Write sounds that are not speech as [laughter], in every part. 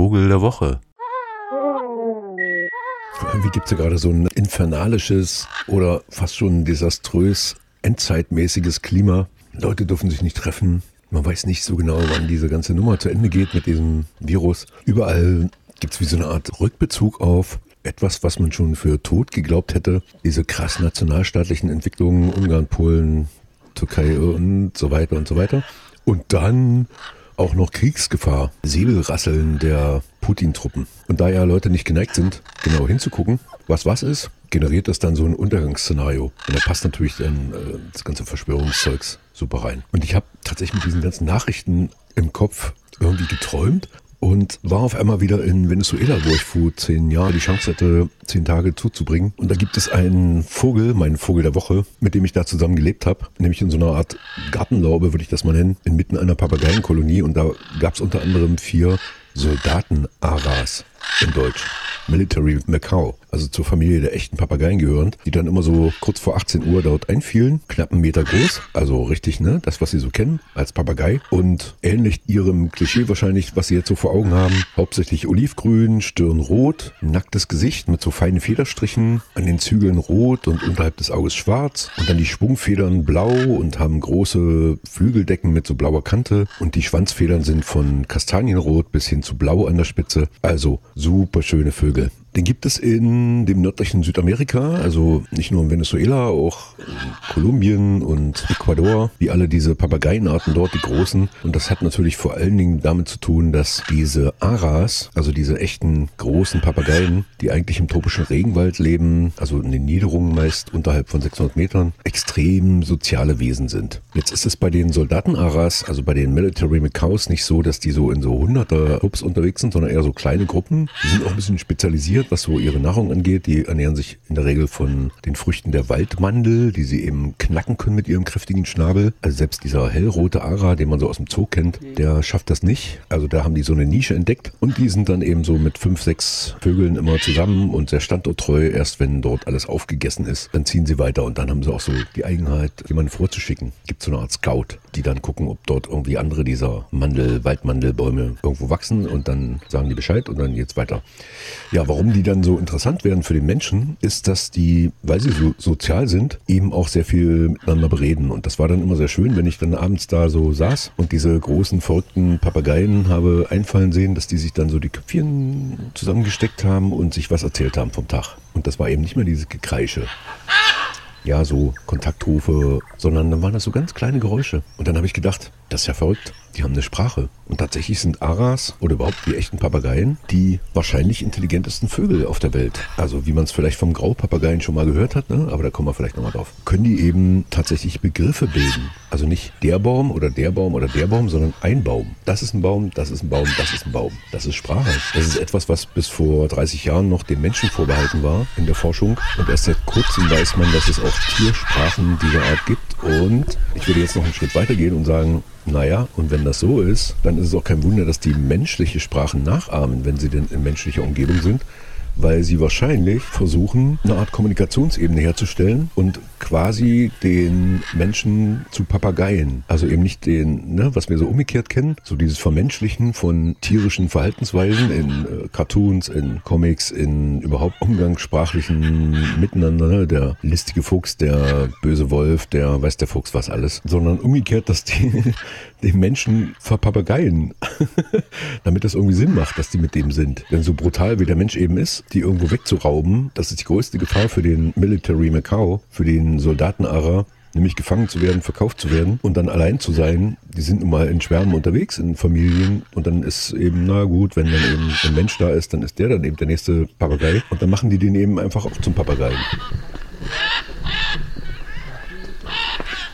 Vogel der Woche. Irgendwie gibt es ja gerade so ein infernalisches oder fast schon desaströs endzeitmäßiges Klima. Leute dürfen sich nicht treffen. Man weiß nicht so genau, wann diese ganze Nummer zu Ende geht mit diesem Virus. Überall gibt es wie so eine Art Rückbezug auf etwas, was man schon für tot geglaubt hätte. Diese krass nationalstaatlichen Entwicklungen, Ungarn, Polen, Türkei und so weiter und so weiter. Und dann auch noch Kriegsgefahr, Säbelrasseln der Putin-Truppen. Und da ja Leute nicht geneigt sind, genau hinzugucken, was was ist, generiert das dann so ein Untergangsszenario. Und da passt natürlich dann äh, das ganze Verschwörungszeugs super rein. Und ich habe tatsächlich mit diesen ganzen Nachrichten im Kopf irgendwie geträumt und war auf einmal wieder in Venezuela, wo ich vor zehn Jahren die Chance hatte, zehn Tage zuzubringen. Und da gibt es einen Vogel, meinen Vogel der Woche, mit dem ich da zusammen gelebt habe, nämlich in so einer Art Gartenlaube, würde ich das mal nennen, inmitten einer Papageienkolonie. Und da gab es unter anderem vier Soldaten-Aras in Deutsch. Military Macau, also zur Familie der echten Papageien gehörend, die dann immer so kurz vor 18 Uhr dort einfielen, knapp einen Meter groß, also richtig, ne, das, was sie so kennen als Papagei. Und ähnlich ihrem Klischee wahrscheinlich, was sie jetzt so vor Augen haben, hauptsächlich olivgrün, Stirn rot, nacktes Gesicht mit so feinen Federstrichen, an den Zügeln rot und unterhalb des Auges schwarz. Und dann die Schwungfedern blau und haben große Flügeldecken mit so blauer Kante. Und die Schwanzfedern sind von Kastanienrot bis hin zu blau an der Spitze, also super schöne Vögel. Den gibt es in dem nördlichen Südamerika, also nicht nur in Venezuela, auch in Kolumbien und Ecuador, wie alle diese Papageienarten dort, die großen. Und das hat natürlich vor allen Dingen damit zu tun, dass diese Aras, also diese echten großen Papageien, die eigentlich im tropischen Regenwald leben, also in den Niederungen meist unterhalb von 600 Metern, extrem soziale Wesen sind. Jetzt ist es bei den Soldaten-Aras, also bei den Military Macaws, nicht so, dass die so in so hunderter Clubs unterwegs sind, sondern eher so kleine Gruppen. Die sind auch ein bisschen spezialisiert spezialisiert, was so ihre Nahrung angeht. Die ernähren sich in der Regel von den Früchten der Waldmandel, die sie eben knacken können mit ihrem kräftigen Schnabel. Also selbst dieser hellrote Ara, den man so aus dem Zoo kennt, der schafft das nicht. Also da haben die so eine Nische entdeckt und die sind dann eben so mit fünf, sechs Vögeln immer zusammen und sehr standorttreu. Erst wenn dort alles aufgegessen ist, dann ziehen sie weiter und dann haben sie auch so die Eigenheit, jemanden vorzuschicken. Gibt so eine Art Scout, die dann gucken, ob dort irgendwie andere dieser Mandel, Waldmandelbäume irgendwo wachsen und dann sagen die Bescheid und dann geht's weiter. Ja, warum die dann so interessant werden für den Menschen, ist, dass die, weil sie so sozial sind, eben auch sehr viel miteinander bereden. Und das war dann immer sehr schön, wenn ich dann abends da so saß und diese großen, verrückten Papageien habe einfallen sehen, dass die sich dann so die Köpfchen zusammengesteckt haben und sich was erzählt haben vom Tag. Und das war eben nicht mehr dieses Gekreische ja, so Kontaktrufe, sondern dann waren das so ganz kleine Geräusche. Und dann habe ich gedacht, das ist ja verrückt. Die haben eine Sprache. Und tatsächlich sind Aras oder überhaupt die echten Papageien die wahrscheinlich intelligentesten Vögel auf der Welt. Also wie man es vielleicht vom Graupapageien schon mal gehört hat, ne? aber da kommen wir vielleicht nochmal drauf. Können die eben tatsächlich Begriffe bilden. Also nicht der Baum oder der Baum oder der Baum, sondern ein Baum. Das ist ein Baum, das ist ein Baum, das ist ein Baum. Das ist Sprache. Das ist etwas, was bis vor 30 Jahren noch den Menschen vorbehalten war in der Forschung. Und erst seit kurzem weiß man, dass es auch Tiersprachen dieser Art gibt. Und ich würde jetzt noch einen Schritt weiter gehen und sagen, naja, und wenn das so ist, dann ist es auch kein Wunder, dass die menschliche Sprachen nachahmen, wenn sie denn in menschlicher Umgebung sind weil sie wahrscheinlich versuchen, eine Art Kommunikationsebene herzustellen und quasi den Menschen zu Papageien. Also eben nicht den, ne, was wir so umgekehrt kennen, so dieses Vermenschlichen von tierischen Verhaltensweisen in äh, Cartoons, in Comics, in überhaupt umgangssprachlichen Miteinander, ne, der listige Fuchs, der böse Wolf, der weiß der Fuchs was alles, sondern umgekehrt, dass die den Menschen verpapageien, [laughs] damit das irgendwie Sinn macht, dass die mit dem sind. Denn so brutal wie der Mensch eben ist, die irgendwo wegzurauben, das ist die größte Gefahr für den Military Macau, für den Soldaten-Ara, nämlich gefangen zu werden, verkauft zu werden und dann allein zu sein. Die sind nun mal in Schwärmen unterwegs, in Familien und dann ist eben, na gut, wenn dann eben ein Mensch da ist, dann ist der dann eben der nächste Papagei und dann machen die den eben einfach auch zum Papageien.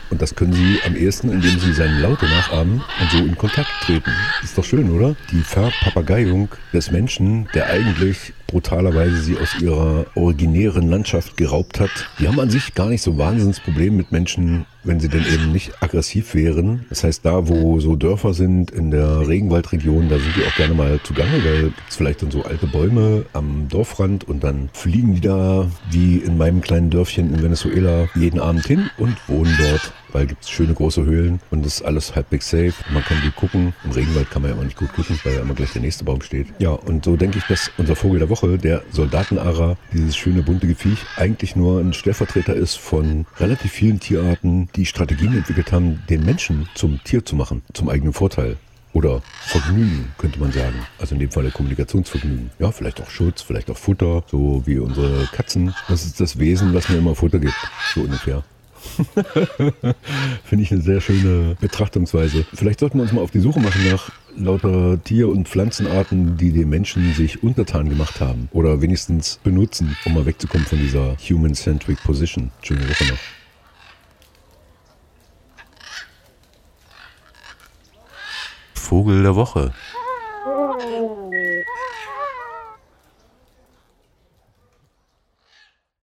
Und das können Sie am ehesten, indem Sie seine Laute nachahmen und so in Kontakt treten. Ist doch schön, oder? Die Verpapageiung des Menschen, der eigentlich brutalerweise sie aus ihrer originären Landschaft geraubt hat. Die haben an sich gar nicht so Wahnsinnsproblem mit Menschen wenn sie denn eben nicht aggressiv wären. Das heißt, da wo so Dörfer sind in der Regenwaldregion, da sind die auch gerne mal zugange, weil es vielleicht dann so alte Bäume am Dorfrand und dann fliegen die da wie in meinem kleinen Dörfchen in Venezuela jeden Abend hin und wohnen dort weil gibt schöne große Höhlen und das ist alles halbwegs safe. Man kann gut gucken. Im Regenwald kann man ja immer nicht gut gucken, weil ja immer gleich der nächste Baum steht. Ja, und so denke ich, dass unser Vogel der Woche, der Soldatenara, dieses schöne bunte Gefiech, eigentlich nur ein Stellvertreter ist von relativ vielen Tierarten, die Strategien entwickelt haben, den Menschen zum Tier zu machen, zum eigenen Vorteil. Oder Vergnügen, könnte man sagen. Also in dem Fall Kommunikationsvergnügen. Ja, vielleicht auch Schutz, vielleicht auch Futter, so wie unsere Katzen. Das ist das Wesen, was mir immer Futter gibt, so ungefähr. [laughs] Finde ich eine sehr schöne Betrachtungsweise. Vielleicht sollten wir uns mal auf die Suche machen nach lauter Tier- und Pflanzenarten, die den Menschen sich untertan gemacht haben. Oder wenigstens benutzen, um mal wegzukommen von dieser Human-Centric Position. Schöne Woche noch. Vogel der Woche.